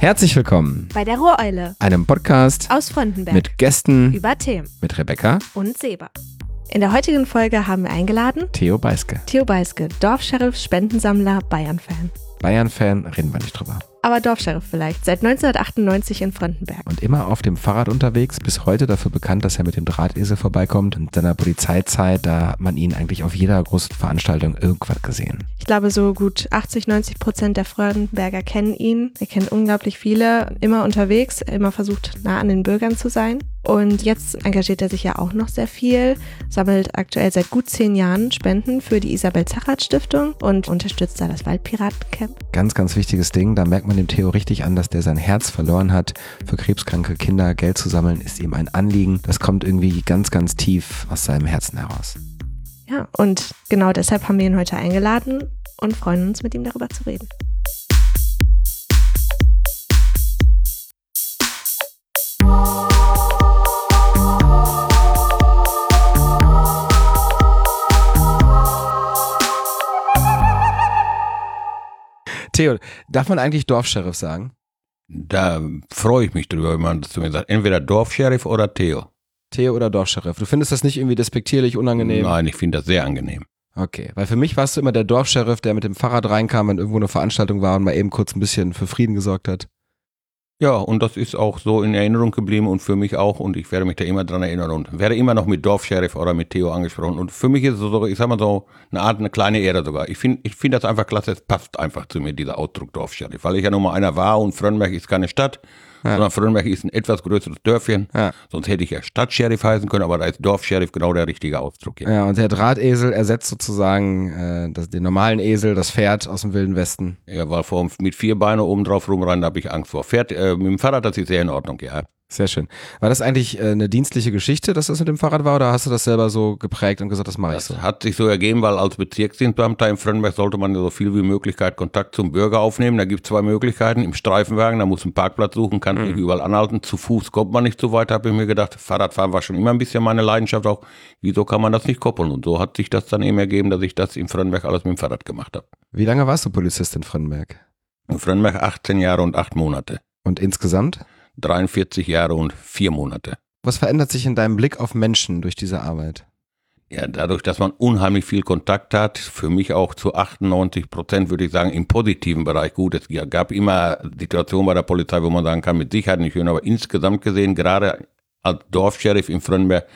Herzlich willkommen bei der Rohreule, einem Podcast aus Frontenberg mit Gästen über Themen mit Rebecca und Seba. In der heutigen Folge haben wir eingeladen Theo Beiske. Theo Beiske, Dorfscheriff, Spendensammler, Bayern-Fan. Bayern-Fan, reden wir nicht drüber. Aber Dorfscheriff vielleicht, seit 1998 in Frontenberg. Und immer auf dem Fahrrad unterwegs, bis heute dafür bekannt, dass er mit dem Drahtesel vorbeikommt. Und in seiner Polizeizeit, da hat man ihn eigentlich auf jeder großen Veranstaltung irgendwas gesehen. Ich glaube, so gut 80, 90 Prozent der Frontenberger kennen ihn. Er kennt unglaublich viele, immer unterwegs, immer versucht, nah an den Bürgern zu sein. Und jetzt engagiert er sich ja auch noch sehr viel, sammelt aktuell seit gut zehn Jahren Spenden für die Isabel Zachardt Stiftung und unterstützt da das Waldpiratencamp. Ganz, ganz wichtiges Ding. Da merkt man dem Theo richtig an, dass der sein Herz verloren hat. Für krebskranke Kinder Geld zu sammeln, ist ihm ein Anliegen. Das kommt irgendwie ganz, ganz tief aus seinem Herzen heraus. Ja, und genau deshalb haben wir ihn heute eingeladen und freuen uns, mit ihm darüber zu reden. Theo, darf man eigentlich Dorfscheriff sagen? Da freue ich mich drüber, wenn man das zu mir sagt. Entweder Dorfscheriff oder Theo. Theo oder Dorfscheriff. Du findest das nicht irgendwie despektierlich, unangenehm? Nein, ich finde das sehr angenehm. Okay, weil für mich warst du immer der Dorfscheriff, der mit dem Fahrrad reinkam, wenn irgendwo eine Veranstaltung war und mal eben kurz ein bisschen für Frieden gesorgt hat. Ja, und das ist auch so in Erinnerung geblieben und für mich auch. Und ich werde mich da immer dran erinnern und werde immer noch mit Dorfsheriff oder mit Theo angesprochen. Und für mich ist es so, ich sag mal so, eine Art, eine kleine Ehre sogar. Ich finde ich finde das einfach klasse, es passt einfach zu mir, dieser Ausdruck Dorfsheriff, weil ich ja nun mal einer war und Frönnberg ist keine Stadt ja. sondern Frönnberg ist ein etwas größeres Dörfchen. Ja. Sonst hätte ich ja Stadtsheriff heißen können, aber da ist Dorfsheriff genau der richtige Ausdruck. Hier. Ja, und der Drahtesel ersetzt sozusagen äh, das, den normalen Esel, das Pferd aus dem Wilden Westen. Ja, weil vor, mit vier Beinen oben drauf rumrennen, da habe ich Angst vor. Pferd, äh, mit dem Fahrrad, das ist sehr in Ordnung, ja. Sehr schön. War das eigentlich äh, eine dienstliche Geschichte, dass das mit dem Fahrrad war, oder hast du das selber so geprägt und gesagt, das mache ich so? Das hat sich so ergeben, weil als Bezirksdienstbeamter in Frönnberg sollte man so viel wie Möglichkeit Kontakt zum Bürger aufnehmen. Da gibt es zwei Möglichkeiten. Im Streifenwagen, da muss ein Parkplatz suchen, kann mhm. nicht überall anhalten. Zu Fuß kommt man nicht so weit, habe ich mir gedacht. Fahrradfahren war schon immer ein bisschen meine Leidenschaft auch. Wieso kann man das nicht koppeln? Und so hat sich das dann eben ergeben, dass ich das in Frönnberg alles mit dem Fahrrad gemacht habe. Wie lange warst du Polizist in Frönnberg? In Frönnberg 18 Jahre und 8 Monate. Und insgesamt? 43 Jahre und vier Monate. Was verändert sich in deinem Blick auf Menschen durch diese Arbeit? Ja, dadurch, dass man unheimlich viel Kontakt hat, für mich auch zu 98 Prozent, würde ich sagen, im positiven Bereich gut. Es gab immer Situationen bei der Polizei, wo man sagen kann, mit Sicherheit nicht schön, aber insgesamt gesehen, gerade als Dorfsheriff in Frönnberg,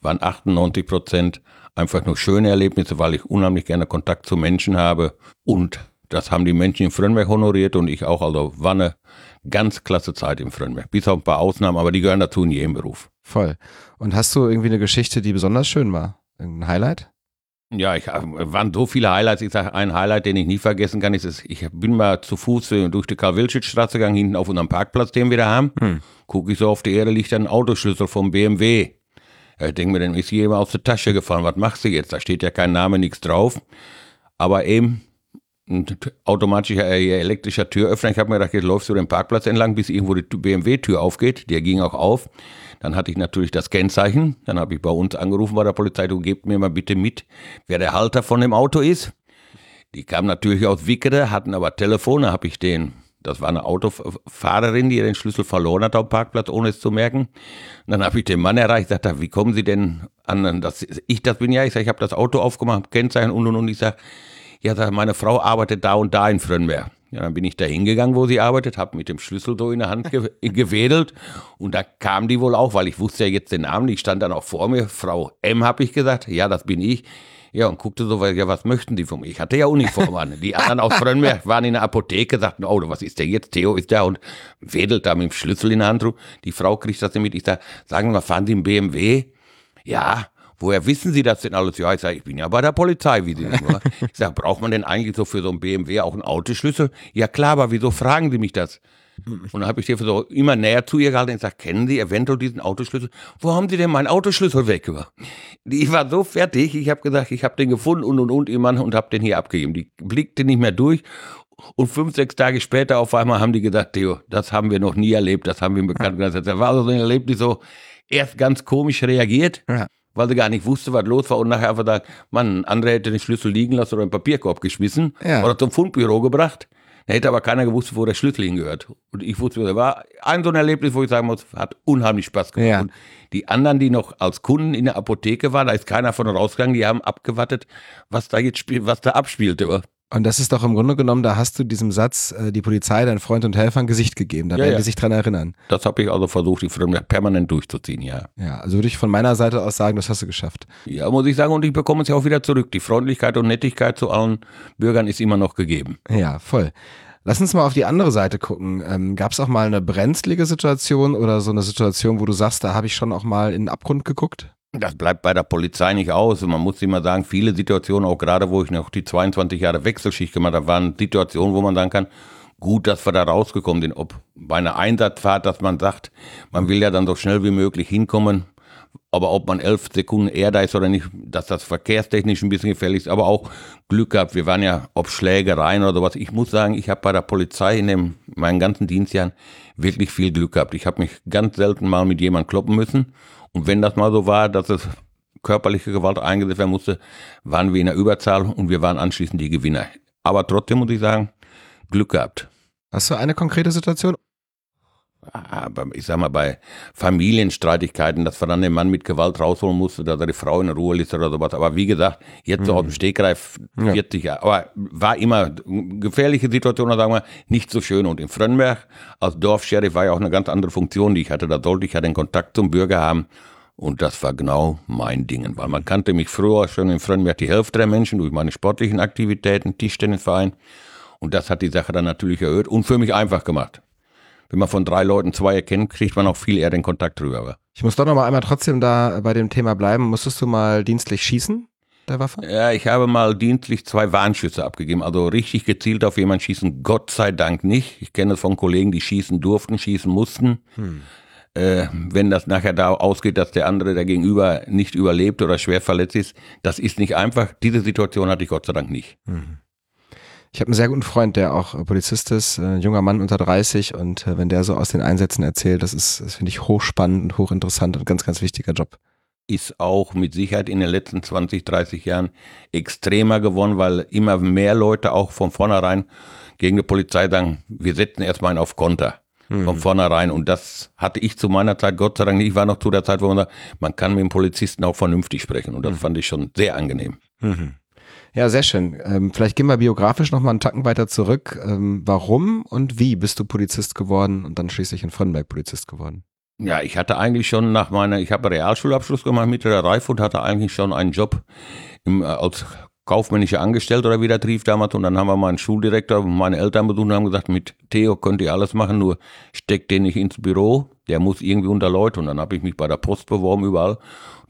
waren 98 Prozent einfach nur schöne Erlebnisse, weil ich unheimlich gerne Kontakt zu Menschen habe und das haben die Menschen in Frönnberg honoriert und ich auch. Also war eine ganz klasse Zeit in Frönnberg. Bis auf ein paar Ausnahmen, aber die gehören dazu in jedem Beruf. Voll. Und hast du irgendwie eine Geschichte, die besonders schön war? Ein Highlight? Ja, ich waren so viele Highlights. Ich sage, ein Highlight, den ich nie vergessen kann, ist, es, ich bin mal zu Fuß äh, durch die Karl-Wilschitz-Straße gegangen, hinten auf unserem Parkplatz, den wir da haben. Hm. Gucke ich so auf die Erde, liegt ein Autoschlüssel vom BMW. Ja, ich denke mir, dann ist jemand aus der Tasche gefallen. Was machst du jetzt? Da steht ja kein Name, nichts drauf. Aber eben ein automatischer äh, elektrischer Türöffner. Ich habe mir gedacht, jetzt läufst du den Parkplatz entlang, bis irgendwo die BMW-Tür aufgeht. Der ging auch auf. Dann hatte ich natürlich das Kennzeichen. Dann habe ich bei uns angerufen bei der Polizei, du gebt mir mal bitte mit, wer der Halter von dem Auto ist. Die kamen natürlich aus Wickede, hatten aber Telefon, da habe ich den, das war eine Autofahrerin, die den Schlüssel verloren hat dem Parkplatz, ohne es zu merken. Und dann habe ich den Mann erreicht, sagte, wie kommen Sie denn an, das, ich das bin ja, ich sage, ich habe das Auto aufgemacht, Kennzeichen und und und, ich sage, ja, meine Frau arbeitet da und da in Frönnberg. Ja, dann bin ich da hingegangen, wo sie arbeitet, habe mit dem Schlüssel so in der Hand ge gewedelt und da kam die wohl auch, weil ich wusste ja jetzt den Namen, die stand dann auch vor mir, Frau M, habe ich gesagt, ja, das bin ich. Ja, und guckte so, ja, was möchten die von mir? Ich hatte ja Uniform an. Die anderen aus Frönnberg waren in der Apotheke, sagten, oh, was ist der jetzt? Theo ist da und wedelt da mit dem Schlüssel in der Hand rum. Die Frau kriegt das nicht mit. Ich sage, sagen wir mal, fahren Sie im BMW? Ja, woher wissen Sie das denn alles? Ja, ich sage, ich bin ja bei der Polizei, wie Sie das nur. Ich sage, braucht man denn eigentlich so für so ein BMW auch einen Autoschlüssel? Ja klar, aber wieso fragen Sie mich das? Und dann habe ich dir so immer näher zu ihr gehalten und gesagt, kennen Sie eventuell diesen Autoschlüssel? Wo haben Sie denn meinen Autoschlüssel weg? Ich war so fertig, ich habe gesagt, ich habe den gefunden und und und immer und habe den hier abgegeben. Die blickte nicht mehr durch und fünf, sechs Tage später auf einmal haben die gesagt, Theo, das haben wir noch nie erlebt, das haben wir im Bekanntenkreis. Das war so ein Erlebnis so, erst ganz komisch reagiert. Ja weil sie gar nicht wusste, was los war und nachher einfach sagt, Mann, ein anderer hätte den Schlüssel liegen lassen oder einen Papierkorb geschmissen ja. oder zum Fundbüro gebracht. Da hätte aber keiner gewusst, wo der Schlüssel hingehört. Und ich wusste, das war ein so ein Erlebnis, wo ich sagen muss, hat unheimlich Spaß gemacht. Ja. Und die anderen, die noch als Kunden in der Apotheke waren, da ist keiner von rausgegangen, die haben abgewartet, was da jetzt spielt, was da abspielte. Und das ist doch im Grunde genommen, da hast du diesem Satz, äh, die Polizei, dein Freund und Helfer, ein Gesicht gegeben. Da Ja, werden ja. die sich dran erinnern. Das habe ich also versucht, die Firma permanent durchzuziehen, ja. Ja, also würde ich von meiner Seite aus sagen, das hast du geschafft. Ja, muss ich sagen, und ich bekomme es ja auch wieder zurück. Die Freundlichkeit und Nettigkeit zu allen Bürgern ist immer noch gegeben. Ja, voll. Lass uns mal auf die andere Seite gucken. Ähm, Gab es auch mal eine brenzlige Situation oder so eine Situation, wo du sagst, da habe ich schon auch mal in den Abgrund geguckt? Das bleibt bei der Polizei nicht aus. Und man muss immer sagen, viele Situationen, auch gerade wo ich noch die 22 Jahre Wechselschicht gemacht habe, waren Situationen, wo man sagen kann, gut, dass wir da rausgekommen sind. Ob bei einer Einsatzfahrt, dass man sagt, man will ja dann so schnell wie möglich hinkommen, aber ob man elf Sekunden eher da ist oder nicht, dass das verkehrstechnisch ein bisschen gefährlich ist, aber auch Glück gehabt. Wir waren ja ob Schlägereien oder sowas. Ich muss sagen, ich habe bei der Polizei in dem, meinen ganzen Dienstjahren wirklich viel Glück gehabt. Ich habe mich ganz selten mal mit jemandem kloppen müssen. Und wenn das mal so war, dass es körperliche Gewalt eingesetzt werden musste, waren wir in der Überzahl und wir waren anschließend die Gewinner. Aber trotzdem muss ich sagen, Glück gehabt. Hast du eine konkrete Situation? Aber ich sag mal, bei Familienstreitigkeiten, dass wir dann den Mann mit Gewalt rausholen musste, dass er die Frau in Ruhe lässt oder sowas. Aber wie gesagt, jetzt so aus dem Stegreif Ja. 40 Jahre. Aber war immer gefährliche Situation, sagen wir, nicht so schön. Und in Frönnberg als Dorfsheriff war ja auch eine ganz andere Funktion, die ich hatte. Da sollte ich ja den Kontakt zum Bürger haben. Und das war genau mein Ding. Weil man kannte mich früher schon in Frönnberg die Hälfte der Menschen durch meine sportlichen Aktivitäten, Tischtennisverein. Und das hat die Sache dann natürlich erhöht und für mich einfach gemacht. Wenn man von drei Leuten zwei erkennt, kriegt man auch viel eher den Kontakt drüber. Ich muss doch noch mal einmal trotzdem da bei dem Thema bleiben. Musstest du mal dienstlich schießen, der Waffe? Ja, ich habe mal dienstlich zwei Warnschüsse abgegeben, also richtig gezielt auf jemanden schießen, Gott sei Dank nicht. Ich kenne es von Kollegen, die schießen durften, schießen mussten. Äh, wenn das nachher da ausgeht, dass der andere, der Gegenüber, nicht überlebt oder schwer verletzt ist, das ist nicht einfach. Diese Situation hatte ich Gott sei Dank nicht. Ich habe einen sehr guten Freund, der auch äh, Polizist ist, äh, junger Mann unter 30 und äh, wenn der so aus den Einsätzen erzählt, das ist, das finde ich hochspannend und hochinteressant und ganz, ganz wichtiger Job. ist auch mit Sicherheit in den letzten 20, 30 Jahren extremer geworden, weil immer mehr Leute auch von vornherein gegen die Polizei sagen, wir setzen erstmal einen auf Konter. Von vornherein. Und das hatte ich zu meiner Zeit, Gott sei Dank nicht. Ich war noch zu der Zeit, wo man sagt, man kann mit dem Polizisten auch vernünftig sprechen. Und das fand ich schon sehr angenehm. Ja, sehr schön. Ähm, vielleicht gehen wir biografisch noch mal einen Tacken weiter zurück. Ähm, warum und wie bist du Polizist geworden und dann schließlich in Fronnenberg Polizist geworden? Ja, ich hatte eigentlich schon nach meiner, ich habe Realschulabschluss gemacht mit der Reife und hatte eigentlich schon einen Job im, äh, als kaufmännischer Angestellter oder wie der trief damals. Und dann haben wir meinen Schuldirektor und meine Eltern besucht und haben gesagt, mit Theo könnt ihr alles machen, nur steckt den nicht ins Büro. Der muss irgendwie unter Leute. Und dann habe ich mich bei der Post beworben überall.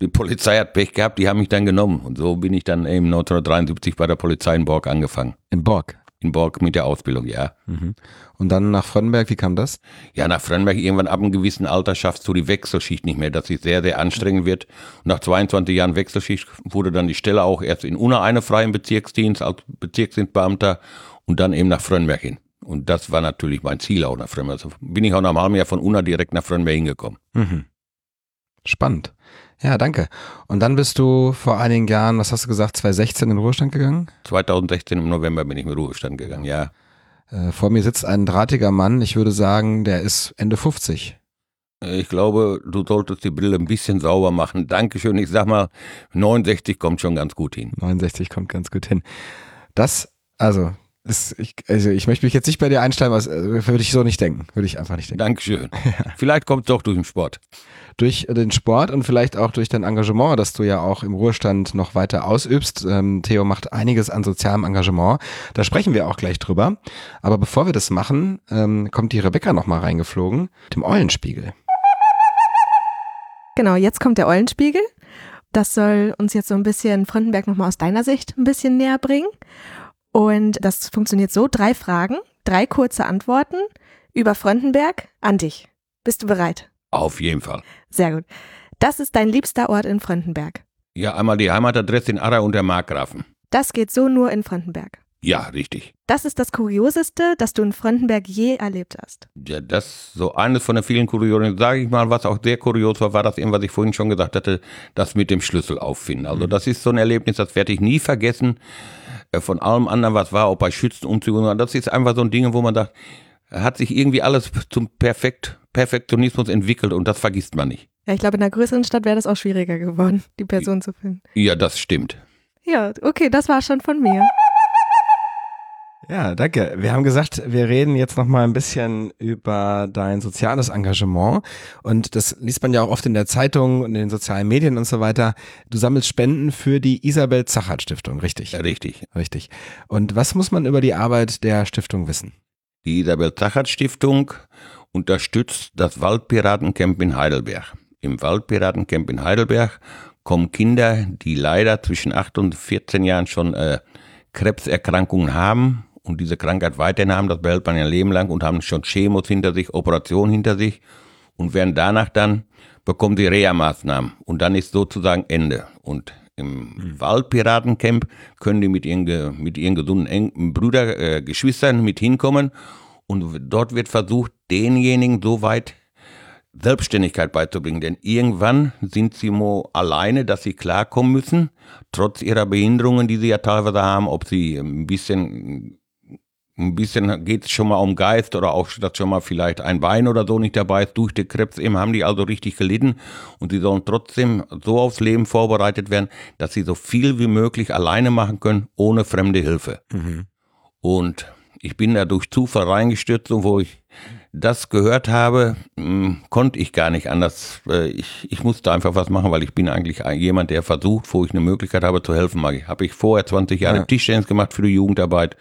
Die Polizei hat Pech gehabt, die haben mich dann genommen. Und so bin ich dann eben 1973 bei der Polizei in Borg angefangen. In Borg. In Borg mit der Ausbildung, ja. Und dann nach Fronnenberg, wie kam das? Ja, nach Frönnberg irgendwann ab einem gewissen Alter schaffst du die Wechselschicht nicht mehr, dass sie sehr, sehr anstrengend wird. Und nach 22 Jahren Wechselschicht wurde dann die Stelle auch erst in Unna eine frei im Bezirksdienst als Bezirksdienstbeamter und dann eben nach Frönnberg hin. Und das war natürlich mein Ziel auch nach Frönnberg. Also bin ich auch nach einem halben Jahr von Unna direkt nach Frönnberg hingekommen. Mhm. Spannend. Ja, danke. Und dann bist du vor einigen Jahren, was hast du gesagt, 2016 in den Ruhestand gegangen? 2016 im November bin ich in den Ruhestand gegangen, ja. Äh, vor mir sitzt ein drahtiger Mann. Ich würde sagen, der ist Ende 50. Ich glaube, du solltest die Brille ein bisschen sauber machen. Dankeschön. Ich sag mal, 69 kommt schon ganz gut hin. 69 kommt ganz gut hin. Das, also, ist, ich, also ich möchte mich jetzt nicht bei dir einstellen, was äh, würde ich so nicht denken. Würde ich einfach nicht denken. Dankeschön. Vielleicht kommt es doch durch den Sport. Durch den Sport und vielleicht auch durch dein Engagement, das du ja auch im Ruhestand noch weiter ausübst. Ähm, Theo macht einiges an sozialem Engagement. Da sprechen wir auch gleich drüber. Aber bevor wir das machen, ähm, kommt die Rebecca nochmal reingeflogen, dem Eulenspiegel. Genau, jetzt kommt der Eulenspiegel. Das soll uns jetzt so ein bisschen Frontenberg nochmal aus deiner Sicht ein bisschen näher bringen. Und das funktioniert so, drei Fragen, drei kurze Antworten über Frontenberg an dich. Bist du bereit? Auf jeden Fall. Sehr gut. Das ist dein liebster Ort in Frontenberg. Ja, einmal die Heimatadresse in Arra und der Markgrafen. Das geht so nur in Frontenberg. Ja, richtig. Das ist das Kurioseste, das du in Frontenberg je erlebt hast. Ja, das so eines von den vielen Kuriosen. Sage ich mal, was auch sehr kurios war, war das eben, was ich vorhin schon gesagt hatte, das mit dem Schlüssel auffinden. Also das ist so ein Erlebnis, das werde ich nie vergessen. Äh, von allem anderen was war, ob bei Schützenumzügen. Das ist einfach so ein Ding, wo man sagt, hat sich irgendwie alles zum Perfekt, Perfektionismus entwickelt und das vergisst man nicht. Ja, ich glaube, in einer größeren Stadt wäre das auch schwieriger geworden, die Person zu finden. Ja, das stimmt. Ja, okay, das war schon von mir. Ja, danke. Wir haben gesagt, wir reden jetzt noch mal ein bisschen über dein soziales Engagement und das liest man ja auch oft in der Zeitung und in den sozialen Medien und so weiter. Du sammelst Spenden für die Isabel Zachert Stiftung, richtig? Ja, richtig. Richtig. Und was muss man über die Arbeit der Stiftung wissen? Die Isabel Zachert Stiftung unterstützt das Waldpiratencamp in Heidelberg. Im Waldpiratencamp in Heidelberg kommen Kinder, die leider zwischen 8 und 14 Jahren schon äh, Krebserkrankungen haben und diese Krankheit weiterhin haben, das behält man ein Leben lang und haben schon Chemos hinter sich, Operationen hinter sich und werden danach dann, bekommen die Reha-Maßnahmen und dann ist sozusagen Ende. Und im mhm. Waldpiratencamp können die mit ihren, mit ihren gesunden Brüder, äh, Geschwistern mit hinkommen und dort wird versucht, denjenigen so weit Selbstständigkeit beizubringen. Denn irgendwann sind sie mo alleine, dass sie klarkommen müssen, trotz ihrer Behinderungen, die sie ja teilweise haben, ob sie ein bisschen ein bisschen geht es schon mal um Geist oder auch, dass schon mal vielleicht ein Bein oder so nicht dabei ist. Durch den Krebs eben haben die also richtig gelitten und sie sollen trotzdem so aufs Leben vorbereitet werden, dass sie so viel wie möglich alleine machen können, ohne fremde Hilfe. Mhm. Und ich bin da durch Zufall reingestürzt und wo ich das gehört habe, hm, konnte ich gar nicht anders. Äh, ich, ich musste einfach was machen, weil ich bin eigentlich jemand, der versucht, wo ich eine Möglichkeit habe zu helfen. Habe ich vorher 20 Jahre ja. Tischtennis gemacht für die Jugendarbeit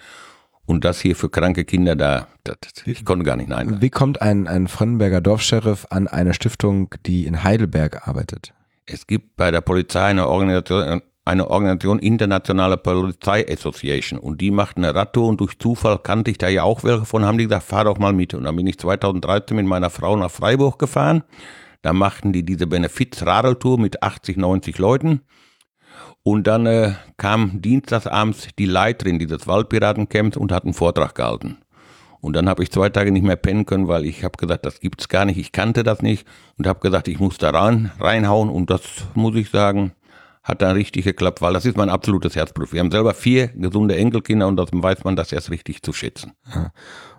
und das hier für kranke Kinder da, das, ich konnte gar nicht nein. Wie kommt ein, ein Frönnenberger Dorfscheriff an eine Stiftung, die in Heidelberg arbeitet? Es gibt bei der Polizei eine Organisation, eine Organisation Internationale Polizei Association und die macht eine Radtour und durch Zufall kannte ich da ja auch welche von, haben die gesagt, fahr doch mal mit. Und dann bin ich 2013 mit meiner Frau nach Freiburg gefahren. Da machten die diese Benefiz-Radeltour mit 80, 90 Leuten. Und dann äh, kam dienstagsabends die Leiterin dieses Waldpiratencamps und hat einen Vortrag gehalten. Und dann habe ich zwei Tage nicht mehr pennen können, weil ich habe gesagt, das gibt's gar nicht, ich kannte das nicht und habe gesagt, ich muss da rein, reinhauen und das muss ich sagen, hat dann richtig geklappt, weil das ist mein absolutes Herzblut. Wir haben selber vier gesunde Enkelkinder und das weiß man das erst richtig zu schätzen.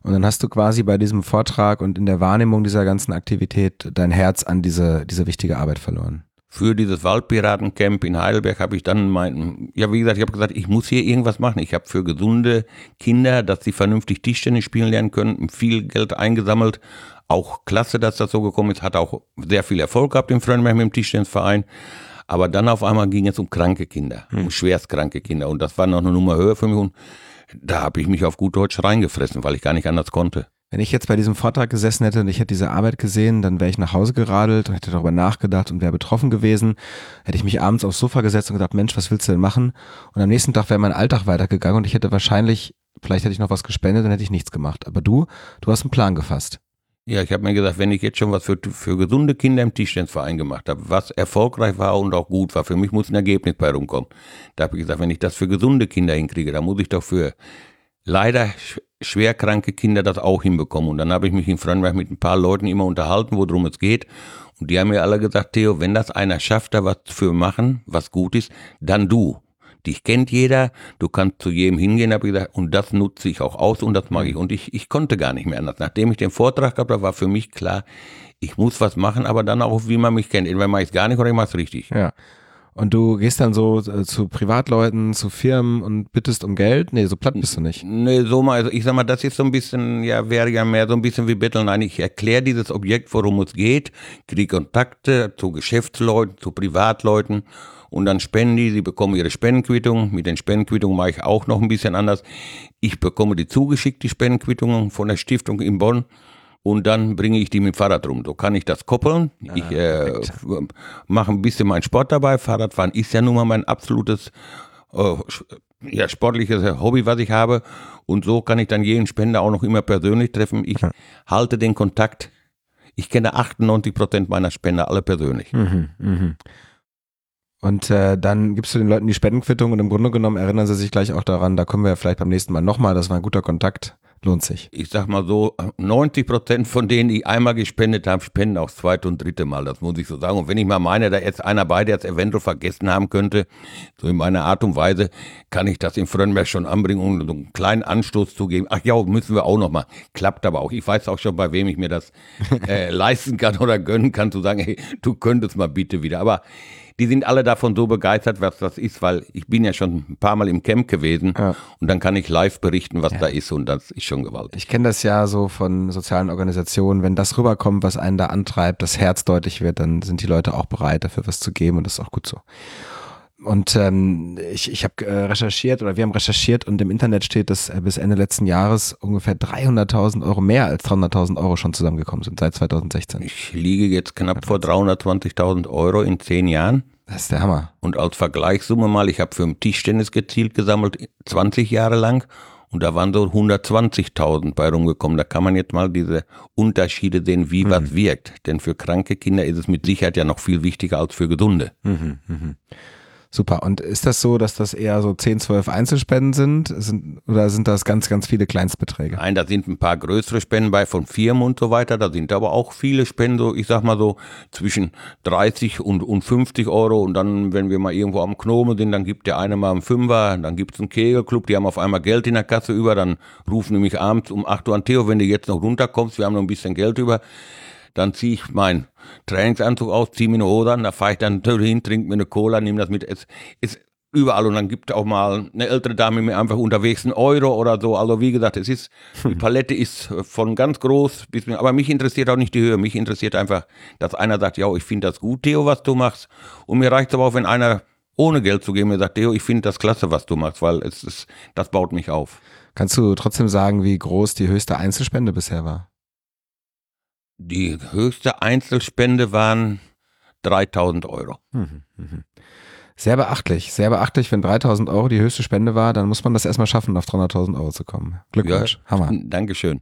Und dann hast du quasi bei diesem Vortrag und in der Wahrnehmung dieser ganzen Aktivität dein Herz an diese, diese wichtige Arbeit verloren für dieses Waldpiratencamp in Heidelberg habe ich dann mein, ja wie gesagt, ich habe gesagt, ich muss hier irgendwas machen. Ich habe für gesunde Kinder, dass sie vernünftig Tischtennis spielen lernen können, viel Geld eingesammelt. Auch klasse, dass das so gekommen ist, hat auch sehr viel Erfolg gehabt im Frönnberg mit dem Tischtennisverein. Aber dann auf einmal ging es um kranke Kinder, hm. um schwerstkranke Kinder. Und das war noch eine Nummer höher für mich. Und da habe ich mich auf gut Deutsch reingefressen, weil ich gar nicht anders konnte. Wenn ich jetzt bei diesem Vortrag gesessen hätte und ich hätte diese Arbeit gesehen, dann wäre ich nach Hause geradelt und hätte darüber nachgedacht und wäre betroffen gewesen. Hätte ich mich abends aufs Sofa gesetzt und gedacht, Mensch, was willst du denn machen? Und am nächsten Tag wäre mein Alltag weitergegangen und ich hätte wahrscheinlich, vielleicht hätte ich noch was gespendet, dann hätte ich nichts gemacht. Aber du, du hast einen Plan gefasst. Ja, ich habe mir gesagt, wenn ich jetzt schon was für, für gesunde Kinder im Tischtennisverein gemacht habe, was erfolgreich war und auch gut war, für mich muss ein Ergebnis bei rumkommen. Da habe ich gesagt, wenn ich das für gesunde Kinder hinkriege, dann muss ich doch für leider schwerkranke Kinder das auch hinbekommen. Und dann habe ich mich in Frankreich mit ein paar Leuten immer unterhalten, worum es geht. Und die haben mir alle gesagt, Theo, wenn das einer schafft, da was für machen, was gut ist, dann du. Dich kennt jeder, du kannst zu jedem hingehen, habe ich gesagt, und das nutze ich auch aus und das mag ich. Und ich, ich konnte gar nicht mehr anders. Nachdem ich den Vortrag gehabt habe, war für mich klar, ich muss was machen, aber dann auch, wie man mich kennt. Entweder mache ich es gar nicht oder ich mache es richtig. Ja. Und du gehst dann so äh, zu Privatleuten, zu Firmen und bittest um Geld? Nee, so platt bist du nicht. Nee, so mal, also ich sag mal, das ist so ein bisschen, ja, wäre ja mehr so ein bisschen wie Betteln. Nein, ich erkläre dieses Objekt, worum es geht, kriege Kontakte zu Geschäftsleuten, zu Privatleuten und dann spenden die, sie bekommen ihre Spendenquittung. Mit den Spendenquittungen mache ich auch noch ein bisschen anders. Ich bekomme die zugeschickt, die Spendenquittungen von der Stiftung in Bonn und dann bringe ich die mit dem Fahrrad rum. So kann ich das koppeln. Ah, ich äh, mache ein bisschen meinen Sport dabei. Fahrradfahren ist ja nun mal mein absolutes äh, ja, sportliches Hobby, was ich habe. Und so kann ich dann jeden Spender auch noch immer persönlich treffen. Ich ja. halte den Kontakt. Ich kenne 98 Prozent meiner Spender alle persönlich. Mhm, mh. Und äh, dann gibst du den Leuten die Spendenquittung und im Grunde genommen erinnern sie sich gleich auch daran, da kommen wir vielleicht beim nächsten Mal nochmal, das war ein guter Kontakt lohnt sich. Ich sag mal so, 90 Prozent von denen, die einmal gespendet haben, spenden auch das zweite und dritte Mal. Das muss ich so sagen. Und wenn ich mal meine, da jetzt einer bei, der es eventuell vergessen haben könnte, so in meiner Art und Weise, kann ich das in Frönberg schon anbringen, um so einen kleinen Anstoß zu geben. Ach ja, müssen wir auch noch mal. Klappt aber auch. Ich weiß auch schon, bei wem ich mir das äh, leisten kann oder gönnen kann, zu sagen, hey, du könntest mal bitte wieder. Aber die sind alle davon so begeistert, was das ist, weil ich bin ja schon ein paar Mal im Camp gewesen ja. und dann kann ich live berichten, was ja. da ist und das ist schon gewaltig. Ich kenne das ja so von sozialen Organisationen, wenn das rüberkommt, was einen da antreibt, das Herz deutlich wird, dann sind die Leute auch bereit, dafür was zu geben und das ist auch gut so. Und ähm, ich, ich habe äh, recherchiert oder wir haben recherchiert und im Internet steht, dass äh, bis Ende letzten Jahres ungefähr 300.000 Euro, mehr als 300.000 Euro schon zusammengekommen sind seit 2016. Ich liege jetzt knapp vor 320.000 Euro in zehn Jahren. Das ist der Hammer. Und als Vergleichssumme mal, ich habe für ein Tischtennis gezielt gesammelt, 20 Jahre lang. Und da waren so 120.000 bei rumgekommen. Da kann man jetzt mal diese Unterschiede sehen, wie mhm. was wirkt. Denn für kranke Kinder ist es mit Sicherheit ja noch viel wichtiger als für gesunde. Mhm, mh. Super. Und ist das so, dass das eher so 10, 12 Einzelspenden sind? sind oder sind das ganz, ganz viele Kleinstbeträge? Nein, da sind ein paar größere Spenden bei von Firmen und so weiter. Da sind aber auch viele Spenden, so, ich sag mal so zwischen 30 und, und 50 Euro. Und dann, wenn wir mal irgendwo am Gnome sind, dann gibt der eine mal einen Fünfer, dann gibt es einen Kegelclub, die haben auf einmal Geld in der Kasse über. Dann rufen mich abends um 8 Uhr an, Theo, wenn du jetzt noch runterkommst, wir haben noch ein bisschen Geld über dann ziehe ich meinen Trainingsanzug aus, ziehe mir eine Hose an, da fahre ich dann hin, trinke mir eine Cola, nehme das mit. Es ist überall und dann gibt auch mal eine ältere Dame mir einfach unterwegs einen Euro oder so. Also wie gesagt, es ist, die Palette ist von ganz groß bis, aber mich interessiert auch nicht die Höhe. Mich interessiert einfach, dass einer sagt, ja, ich finde das gut, Theo, was du machst. Und mir reicht es aber auch, wenn einer ohne Geld zu geben mir sagt, Theo, ich finde das klasse, was du machst, weil es ist, das baut mich auf. Kannst du trotzdem sagen, wie groß die höchste Einzelspende bisher war? Die höchste Einzelspende waren 3000 Euro. Mhm, mhm. Sehr beachtlich, sehr beachtlich. Wenn 3000 Euro die höchste Spende war, dann muss man das erstmal schaffen, auf 300.000 Euro zu kommen. Glückwunsch, ja, Hammer. Dankeschön.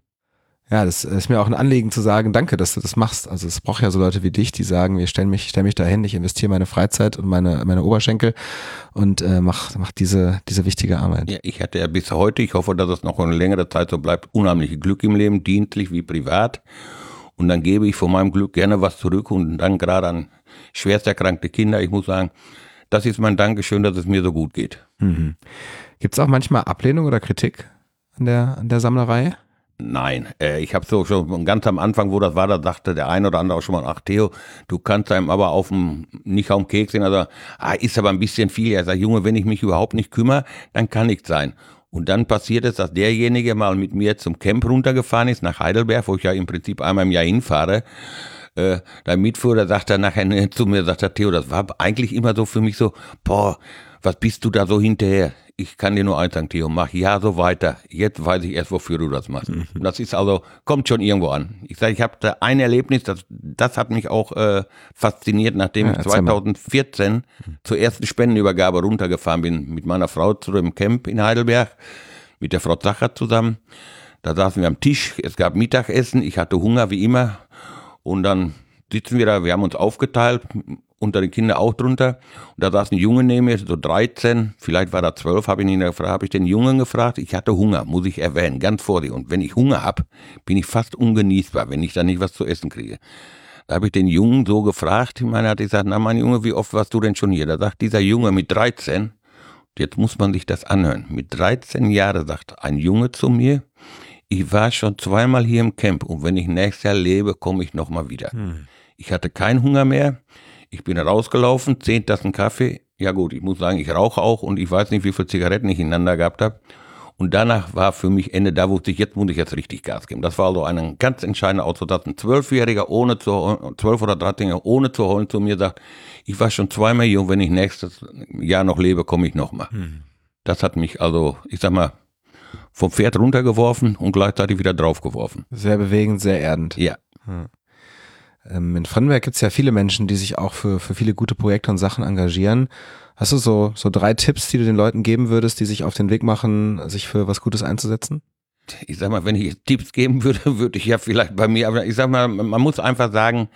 Ja, das ist mir auch ein Anliegen zu sagen, danke, dass du das machst. Also es braucht ja so Leute wie dich, die sagen, wir stellen mich, stell mich dahin, ich investiere meine Freizeit und meine, meine Oberschenkel und äh, mach, mach diese, diese wichtige Arbeit. Ja, ich hatte ja bis heute, ich hoffe, dass es noch eine längere Zeit so bleibt, unheimliche Glück im Leben, dienstlich wie privat. Und dann gebe ich von meinem Glück gerne was zurück und dann gerade an schwerst erkrankte Kinder. Ich muss sagen, das ist mein Dankeschön, dass es mir so gut geht. Mhm. Gibt es auch manchmal Ablehnung oder Kritik an der, an der Sammlerei? Nein, äh, ich habe so schon ganz am Anfang, wo das war, da sagte der eine oder andere auch schon mal, ach Theo, du kannst einem aber auf dem, nicht auf dem Keks sehen, also, ah, ist aber ein bisschen viel. Er sagt, Junge, wenn ich mich überhaupt nicht kümmere, dann kann nichts sein. Und dann passiert es, dass derjenige mal mit mir zum Camp runtergefahren ist, nach Heidelberg, wo ich ja im Prinzip einmal im Jahr hinfahre. Äh, der Mitführer sagt dann nachher zu mir, sagt er, Theo, das war eigentlich immer so für mich so, boah, was bist du da so hinterher? ich kann dir nur eins sagen, Theo, mach ja so weiter. Jetzt weiß ich erst, wofür du das machst. Mhm. Das ist also, kommt schon irgendwo an. Ich sage, ich habe da ein Erlebnis, das, das hat mich auch äh, fasziniert, nachdem ja, ich 2014 mal. zur ersten Spendenübergabe runtergefahren bin mit meiner Frau zu dem Camp in Heidelberg, mit der Frau Zacher zusammen. Da saßen wir am Tisch, es gab Mittagessen, ich hatte Hunger wie immer und dann sitzen wir da, wir haben uns aufgeteilt, unter den Kindern auch drunter. Und da saß ein Junge neben mir, so 13, vielleicht war er 12, habe ich ihn gefragt, habe ich den Jungen gefragt, ich hatte Hunger, muss ich erwähnen, ganz vor dir. Und wenn ich Hunger habe, bin ich fast ungenießbar, wenn ich da nicht was zu essen kriege. Da habe ich den Jungen so gefragt, ich meine, hat gesagt, na mein Junge, wie oft warst du denn schon hier? Da sagt dieser Junge mit 13, jetzt muss man sich das anhören, mit 13 Jahren sagt ein Junge zu mir, ich war schon zweimal hier im Camp und wenn ich nächstes Jahr lebe, komme ich nochmal wieder. Hm. Ich hatte keinen Hunger mehr. Ich bin rausgelaufen, zehn Tassen Kaffee. Ja gut, ich muss sagen, ich rauche auch und ich weiß nicht, wie viele Zigaretten ich ineinander gehabt habe. Und danach war für mich Ende, da wusste ich, jetzt muss ich jetzt richtig Gas geben. Das war also ein ganz entscheidender Auto, ein Zwölfjähriger ohne zu, zwölf oder dreizehn ohne zu heulen zu mir sagt, ich war schon zweimal hier und wenn ich nächstes Jahr noch lebe, komme ich nochmal. Hm. Das hat mich also, ich sag mal, vom Pferd runtergeworfen und gleichzeitig wieder draufgeworfen. Sehr bewegend, sehr erdend. Ja. Hm. Ähm, in Frannenberg gibt es ja viele Menschen, die sich auch für, für viele gute Projekte und Sachen engagieren. Hast du so, so drei Tipps, die du den Leuten geben würdest, die sich auf den Weg machen, sich für was Gutes einzusetzen? Ich sag mal, wenn ich Tipps geben würde, würde ich ja vielleicht bei mir, aber ich sag mal, man muss einfach sagen,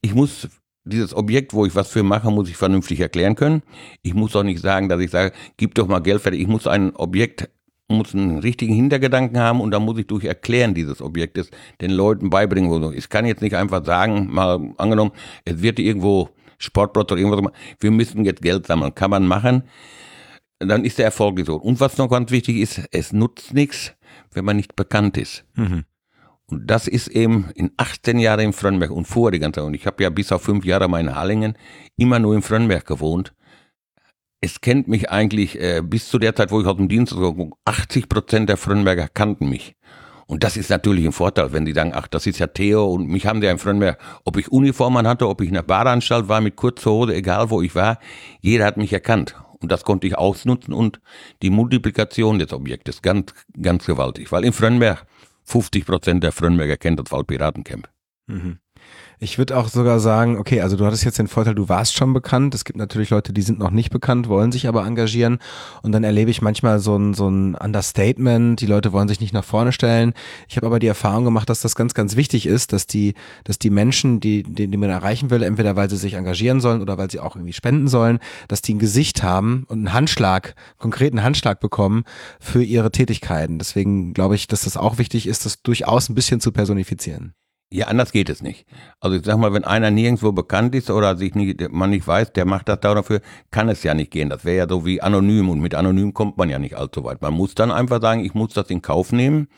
ich muss dieses Objekt, wo ich was für mache, muss ich vernünftig erklären können. Ich muss auch nicht sagen, dass ich sage, gib doch mal Geld fertig. Ich muss ein Objekt muss einen richtigen Hintergedanken haben und dann muss ich durch Erklären dieses Objektes den Leuten beibringen. Ich kann jetzt nicht einfach sagen, mal angenommen, es wird irgendwo Sportplatz oder irgendwas, wir müssen jetzt Geld sammeln. Kann man machen. Dann ist der Erfolg so. Und was noch ganz wichtig ist, es nutzt nichts, wenn man nicht bekannt ist. Mhm. Und das ist eben in 18 Jahren in Frönnberg und vor die ganze Zeit. Und ich habe ja bis auf fünf Jahre meinen Harlingen immer nur in Frönnberg gewohnt. Es kennt mich eigentlich äh, bis zu der Zeit, wo ich aus dem Dienst war, 80 Prozent der Frönnberger kannten mich. Und das ist natürlich ein Vorteil, wenn die sagen, ach, das ist ja Theo und mich haben die in Frönnberg, ob ich Uniform hatte, ob ich in der Baranstalt war mit kurzer Hose, egal wo ich war, jeder hat mich erkannt. Und das konnte ich ausnutzen und die Multiplikation des Objektes ganz, ganz gewaltig. Weil in Frönnberg 50 Prozent der Frönnberger kennt das Waldpiratencamp. Mhm. Ich würde auch sogar sagen, okay, also du hattest jetzt den Vorteil, du warst schon bekannt. Es gibt natürlich Leute, die sind noch nicht bekannt, wollen sich aber engagieren. Und dann erlebe ich manchmal so ein, so ein Understatement. Die Leute wollen sich nicht nach vorne stellen. Ich habe aber die Erfahrung gemacht, dass das ganz, ganz wichtig ist, dass die, dass die Menschen, die, die, die man erreichen will, entweder weil sie sich engagieren sollen oder weil sie auch irgendwie spenden sollen, dass die ein Gesicht haben und einen Handschlag, konkreten Handschlag bekommen für ihre Tätigkeiten. Deswegen glaube ich, dass das auch wichtig ist, das durchaus ein bisschen zu personifizieren. Ja, anders geht es nicht. Also ich sag mal, wenn einer nirgendwo bekannt ist oder sich nicht, man nicht weiß, der macht das da dafür, kann es ja nicht gehen. Das wäre ja so wie anonym und mit anonym kommt man ja nicht allzu weit. Man muss dann einfach sagen, ich muss das in Kauf nehmen,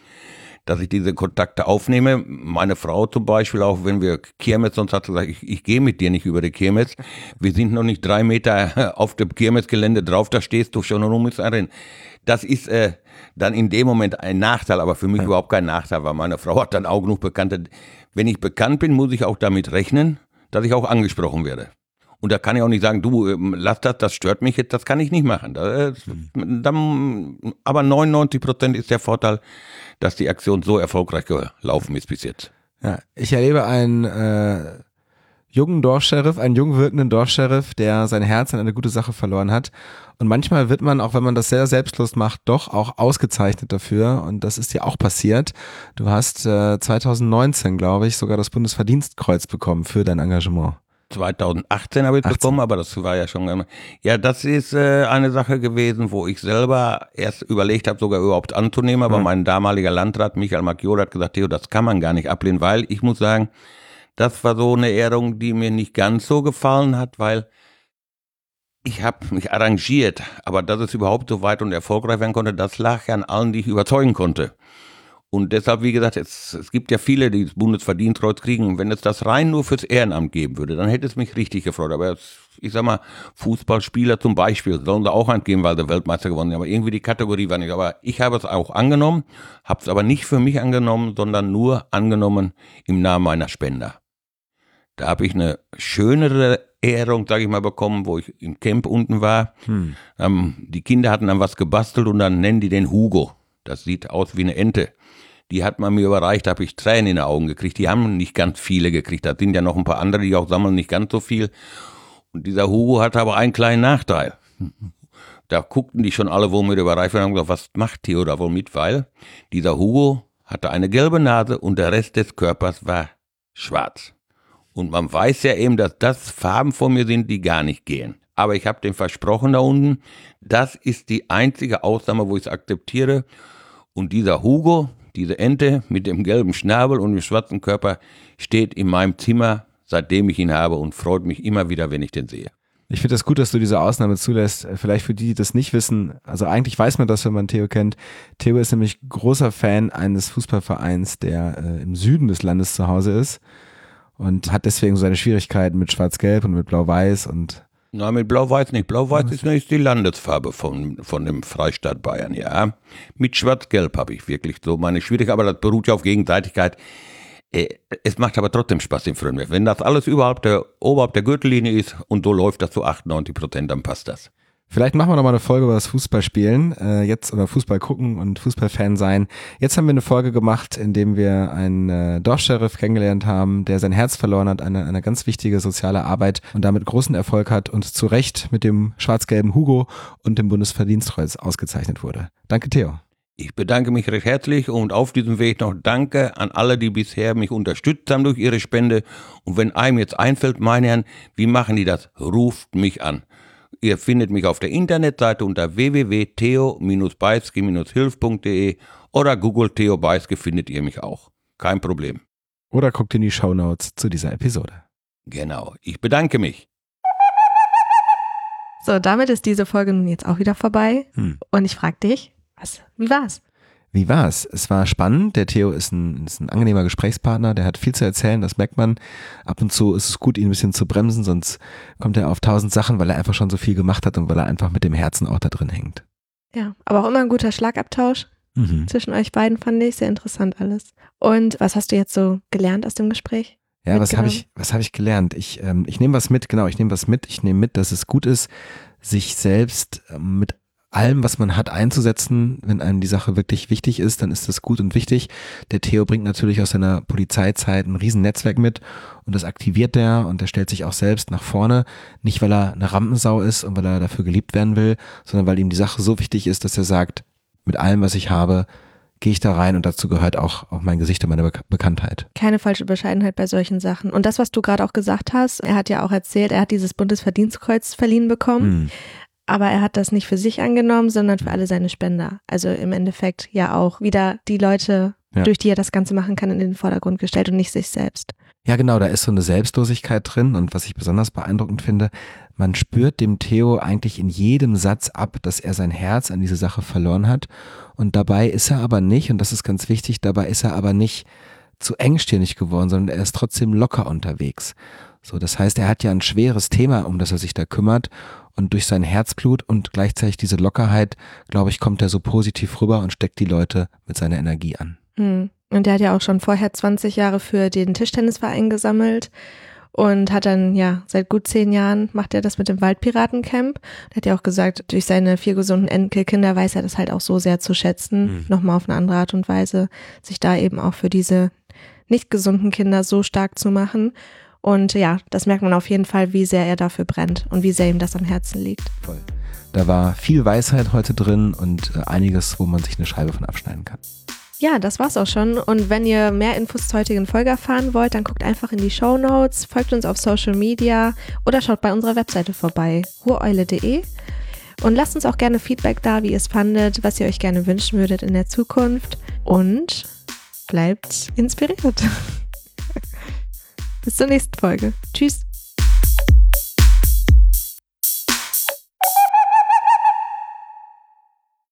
dass ich diese Kontakte aufnehme. Meine Frau zum Beispiel, auch wenn wir Kirmes, sonst hat sie gesagt, ich, ich gehe mit dir nicht über die Kirmes. Wir sind noch nicht drei Meter auf dem Kirmesgelände drauf, da stehst du schon und um ist ein Das ist, äh, dann in dem Moment ein Nachteil, aber für mich ja. überhaupt kein Nachteil, weil meine Frau hat dann auch genug Bekannte. Wenn ich bekannt bin, muss ich auch damit rechnen, dass ich auch angesprochen werde. Und da kann ich auch nicht sagen, du, ähm, lass das, das stört mich jetzt, das kann ich nicht machen. Das, dann, aber 99 Prozent ist der Vorteil, dass die Aktion so erfolgreich gelaufen ist bis jetzt. Ja, ich erlebe einen äh, jungen Dorfscheriff, einen jung wirkenden Dorfscheriff, der sein Herz an eine gute Sache verloren hat und manchmal wird man, auch wenn man das sehr selbstlos macht, doch auch ausgezeichnet dafür. Und das ist dir auch passiert. Du hast äh, 2019, glaube ich, sogar das Bundesverdienstkreuz bekommen für dein Engagement. 2018 habe ich 18. bekommen, aber das war ja schon. Ja, das ist äh, eine Sache gewesen, wo ich selber erst überlegt habe, sogar überhaupt anzunehmen. Aber mhm. mein damaliger Landrat Michael Macchiolo hat gesagt, Theo, das kann man gar nicht ablehnen, weil ich muss sagen, das war so eine Ehrung, die mir nicht ganz so gefallen hat, weil ich habe mich arrangiert, aber dass es überhaupt so weit und erfolgreich werden konnte, das lag ja an allen, die ich überzeugen konnte. Und deshalb, wie gesagt, es, es gibt ja viele, die das Bundesverdienstkreuz kriegen. Und wenn es das rein nur fürs Ehrenamt geben würde, dann hätte es mich richtig gefreut. Aber jetzt, ich sag mal, Fußballspieler zum Beispiel sollen da auch angeben, weil der Weltmeister gewonnen hat. Aber irgendwie die Kategorie war nicht. Aber ich habe es auch angenommen, habe es aber nicht für mich angenommen, sondern nur angenommen im Namen meiner Spender. Da habe ich eine schönere Ehrung, sage ich mal, bekommen, wo ich im Camp unten war. Hm. Ähm, die Kinder hatten dann was gebastelt und dann nennen die den Hugo. Das sieht aus wie eine Ente. Die hat man mir überreicht, da habe ich Tränen in den Augen gekriegt. Die haben nicht ganz viele gekriegt. Da sind ja noch ein paar andere, die auch sammeln, nicht ganz so viel. Und dieser Hugo hatte aber einen kleinen Nachteil. Da guckten die schon alle, wo mir überreicht und haben gesagt, was macht Theo da wohl mit? Weil dieser Hugo hatte eine gelbe Nase und der Rest des Körpers war schwarz. Und man weiß ja eben, dass das Farben von mir sind, die gar nicht gehen. Aber ich habe dem versprochen da unten, das ist die einzige Ausnahme, wo ich es akzeptiere. Und dieser Hugo, diese Ente mit dem gelben Schnabel und dem schwarzen Körper, steht in meinem Zimmer, seitdem ich ihn habe und freut mich immer wieder, wenn ich den sehe. Ich finde das gut, dass du diese Ausnahme zulässt. Vielleicht für die, die das nicht wissen, also eigentlich weiß man das, wenn man Theo kennt. Theo ist nämlich großer Fan eines Fußballvereins, der äh, im Süden des Landes zu Hause ist und hat deswegen so seine Schwierigkeiten mit Schwarz-Gelb und mit Blau-Weiß und Nein, mit Blau-Weiß nicht. Blau-Weiß ist nicht die Landesfarbe von, von dem Freistaat Bayern, ja. Mit Schwarz-Gelb habe ich wirklich so meine Schwierigkeiten, aber das beruht ja auf Gegenseitigkeit. Äh, es macht aber trotzdem Spaß im Frühling. Wenn das alles überhaupt der, oberhalb der Gürtellinie ist und so läuft das zu 98 Prozent, dann passt das. Vielleicht machen wir noch mal eine Folge über das Fußballspielen, äh, jetzt oder Fußball gucken und Fußballfan sein. Jetzt haben wir eine Folge gemacht, in dem wir einen äh, Dorfsheriff kennengelernt haben, der sein Herz verloren hat, eine, eine ganz wichtige soziale Arbeit und damit großen Erfolg hat und zu Recht mit dem schwarz-gelben Hugo und dem Bundesverdienstkreuz ausgezeichnet wurde. Danke, Theo. Ich bedanke mich recht herzlich und auf diesem Weg noch Danke an alle, die bisher mich unterstützt haben durch ihre Spende. Und wenn einem jetzt einfällt, meine Herren, wie machen die das? Ruft mich an. Ihr findet mich auf der Internetseite unter www.theo-beiske-hilf.de oder Google Theo Beiske findet ihr mich auch. Kein Problem. Oder guckt in die Show Notes zu dieser Episode. Genau. Ich bedanke mich. So, damit ist diese Folge nun jetzt auch wieder vorbei. Hm. Und ich frage dich, was, wie war's? Wie war's? Es war spannend. Der Theo ist ein, ist ein angenehmer Gesprächspartner. Der hat viel zu erzählen. Das merkt man. Ab und zu ist es gut, ihn ein bisschen zu bremsen, sonst kommt er auf tausend Sachen, weil er einfach schon so viel gemacht hat und weil er einfach mit dem Herzen auch da drin hängt. Ja, aber auch immer ein guter Schlagabtausch Mhm. zwischen euch beiden, fand ich. Sehr interessant alles. Und was hast du jetzt so gelernt aus dem Gespräch? Ja, was habe ich, was habe ich gelernt? Ich, ähm, ich nehme was mit, genau, ich nehme was mit. Ich nehme mit, dass es gut ist, sich selbst ähm, mit allem, was man hat, einzusetzen. Wenn einem die Sache wirklich wichtig ist, dann ist das gut und wichtig. Der Theo bringt natürlich aus seiner Polizeizeit ein riesen Netzwerk mit und das aktiviert er und er stellt sich auch selbst nach vorne. Nicht, weil er eine Rampensau ist und weil er dafür geliebt werden will, sondern weil ihm die Sache so wichtig ist, dass er sagt, mit allem, was ich habe, gehe ich da rein und dazu gehört auch, auch mein Gesicht und meine Bek Bekanntheit. Keine falsche Bescheidenheit bei solchen Sachen. Und das, was du gerade auch gesagt hast, er hat ja auch erzählt, er hat dieses Bundesverdienstkreuz verliehen bekommen, Hm. Aber er hat das nicht für sich angenommen, sondern für alle seine Spender. Also im Endeffekt ja auch wieder die Leute, Ja. durch die er das Ganze machen kann, in den Vordergrund gestellt und nicht sich selbst. Ja, genau, da ist so eine Selbstlosigkeit drin und was ich besonders beeindruckend finde, man spürt dem Theo eigentlich in jedem Satz ab, dass er sein Herz an diese Sache verloren hat und dabei ist er aber nicht, und das ist ganz wichtig, dabei ist er aber nicht zu engstirnig geworden, sondern er ist trotzdem locker unterwegs. So, das heißt, er hat ja ein schweres Thema, um das er sich da kümmert und durch sein Herzblut und gleichzeitig diese Lockerheit, glaube ich, kommt er so positiv rüber und steckt die Leute mit seiner Energie an. Hm. Und der hat ja auch schon vorher 20 Jahre für den Tischtennisverein gesammelt und hat dann, ja, seit gut zehn Jahren macht er das mit dem Waldpiratencamp. Er hat ja auch gesagt, durch seine vier gesunden Enkelkinder weiß er das halt auch so sehr zu schätzen, Mhm. nochmal auf eine andere Art und Weise, sich da eben auch für diese nicht gesunden Kinder so stark zu machen. Und ja, das merkt man auf jeden Fall, wie sehr er dafür brennt und wie sehr ihm das am Herzen liegt. Voll. Da war viel Weisheit heute drin und äh, einiges, wo man sich eine Scheibe von abschneiden kann. Ja, das war's auch schon. Und wenn ihr mehr Infos zur heutigen Folge erfahren wollt, dann guckt einfach in die Show Notes, folgt uns auf Social Media oder schaut bei unserer Webseite vorbei, ruheule.de. Und lasst uns auch gerne Feedback da, wie ihr es fandet, was ihr euch gerne wünschen würdet in der Zukunft. Und bleibt inspiriert. Bis zur nächsten Folge. Tschüss.